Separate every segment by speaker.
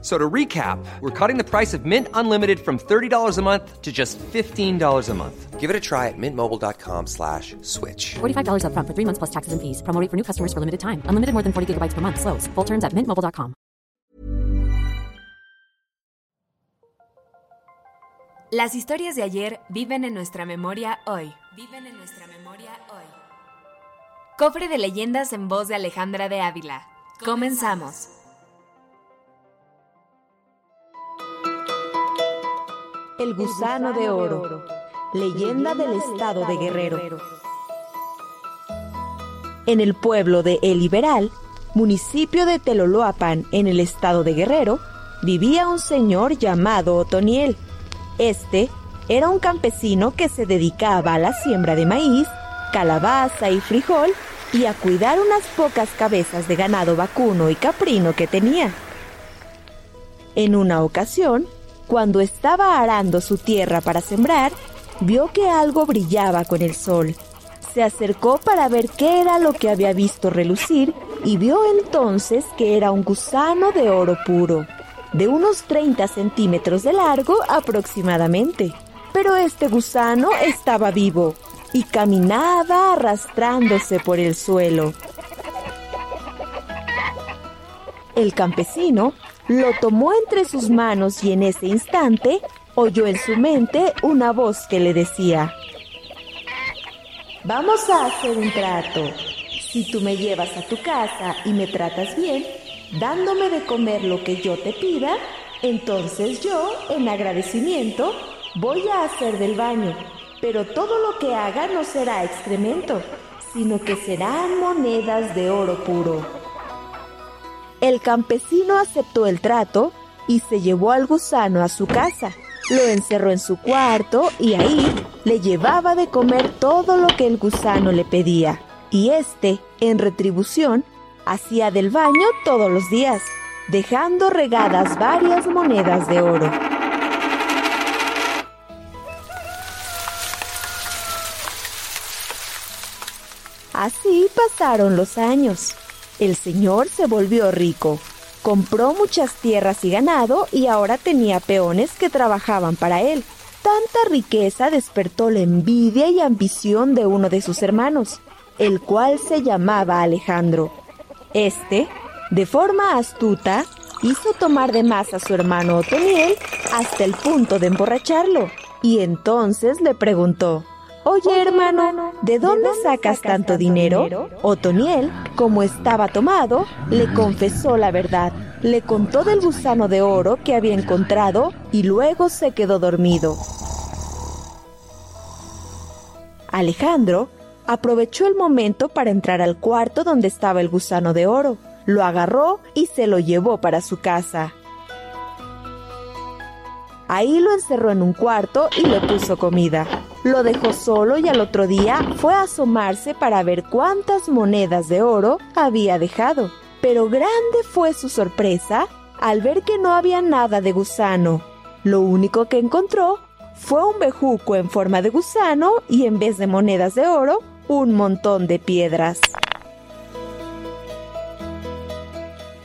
Speaker 1: So to recap, we're cutting the price of Mint Unlimited from $30 a month to just $15 a month.
Speaker 2: Give it a try at mintmobile.com slash switch.
Speaker 3: $45 upfront for three months plus taxes and fees. Promo rate for new customers for limited time. Unlimited more than 40 gigabytes per month. Slows. Full terms at mintmobile.com.
Speaker 4: Las historias de ayer viven en nuestra memoria hoy. Viven en nuestra memoria hoy. Cofre de leyendas en voz de Alejandra de Ávila. Comenzamos.
Speaker 5: El gusano de oro. Leyenda del estado de Guerrero. En el pueblo de El Liberal, municipio de Teloloapan, en el estado de Guerrero, vivía un señor llamado Otoniel. Este era un campesino que se dedicaba a la siembra de maíz, calabaza y frijol y a cuidar unas pocas cabezas de ganado vacuno y caprino que tenía. En una ocasión, cuando estaba arando su tierra para sembrar, vio que algo brillaba con el sol. Se acercó para ver qué era lo que había visto relucir y vio entonces que era un gusano de oro puro, de unos 30 centímetros de largo aproximadamente. Pero este gusano estaba vivo y caminaba arrastrándose por el suelo. El campesino lo tomó entre sus manos y en ese instante oyó en su mente una voz que le decía, Vamos a hacer un trato. Si tú me llevas a tu casa y me tratas bien, dándome de comer lo que yo te pida, entonces yo, en agradecimiento, voy a hacer del baño. Pero todo lo que haga no será excremento, sino que serán monedas de oro puro. El campesino aceptó el trato y se llevó al gusano a su casa. Lo encerró en su cuarto y ahí le llevaba de comer todo lo que el gusano le pedía. Y éste, en retribución, hacía del baño todos los días, dejando regadas varias monedas de oro. Así pasaron los años. El señor se volvió rico, compró muchas tierras y ganado y ahora tenía peones que trabajaban para él. Tanta riqueza despertó la envidia y ambición de uno de sus hermanos, el cual se llamaba Alejandro. Este, de forma astuta, hizo tomar de más a su hermano Otoniel hasta el punto de emborracharlo, y entonces le preguntó, Oye hermano, ¿de dónde sacas tanto dinero? Otoniel, como estaba tomado, le confesó la verdad. Le contó del gusano de oro que había encontrado y luego se quedó dormido. Alejandro aprovechó el momento para entrar al cuarto donde estaba el gusano de oro. Lo agarró y se lo llevó para su casa. Ahí lo encerró en un cuarto y le puso comida. Lo dejó solo y al otro día fue a asomarse para ver cuántas monedas de oro había dejado. Pero grande fue su sorpresa al ver que no había nada de gusano. Lo único que encontró fue un bejuco en forma de gusano y en vez de monedas de oro, un montón de piedras.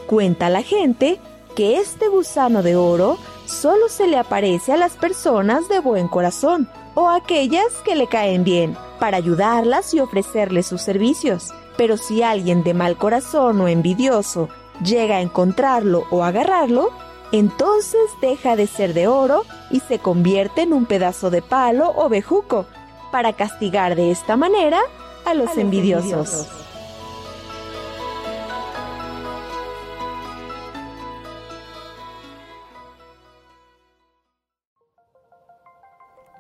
Speaker 5: Cuenta la gente que este gusano de oro solo se le aparece a las personas de buen corazón o aquellas que le caen bien, para ayudarlas y ofrecerles sus servicios. Pero si alguien de mal corazón o envidioso llega a encontrarlo o agarrarlo, entonces deja de ser de oro y se convierte en un pedazo de palo o bejuco, para castigar de esta manera a los, envidiosos.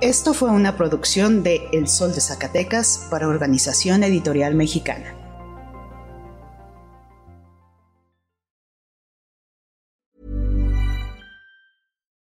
Speaker 6: Esto fue una producción de El Sol de Zacatecas para Organización Editorial Mexicana.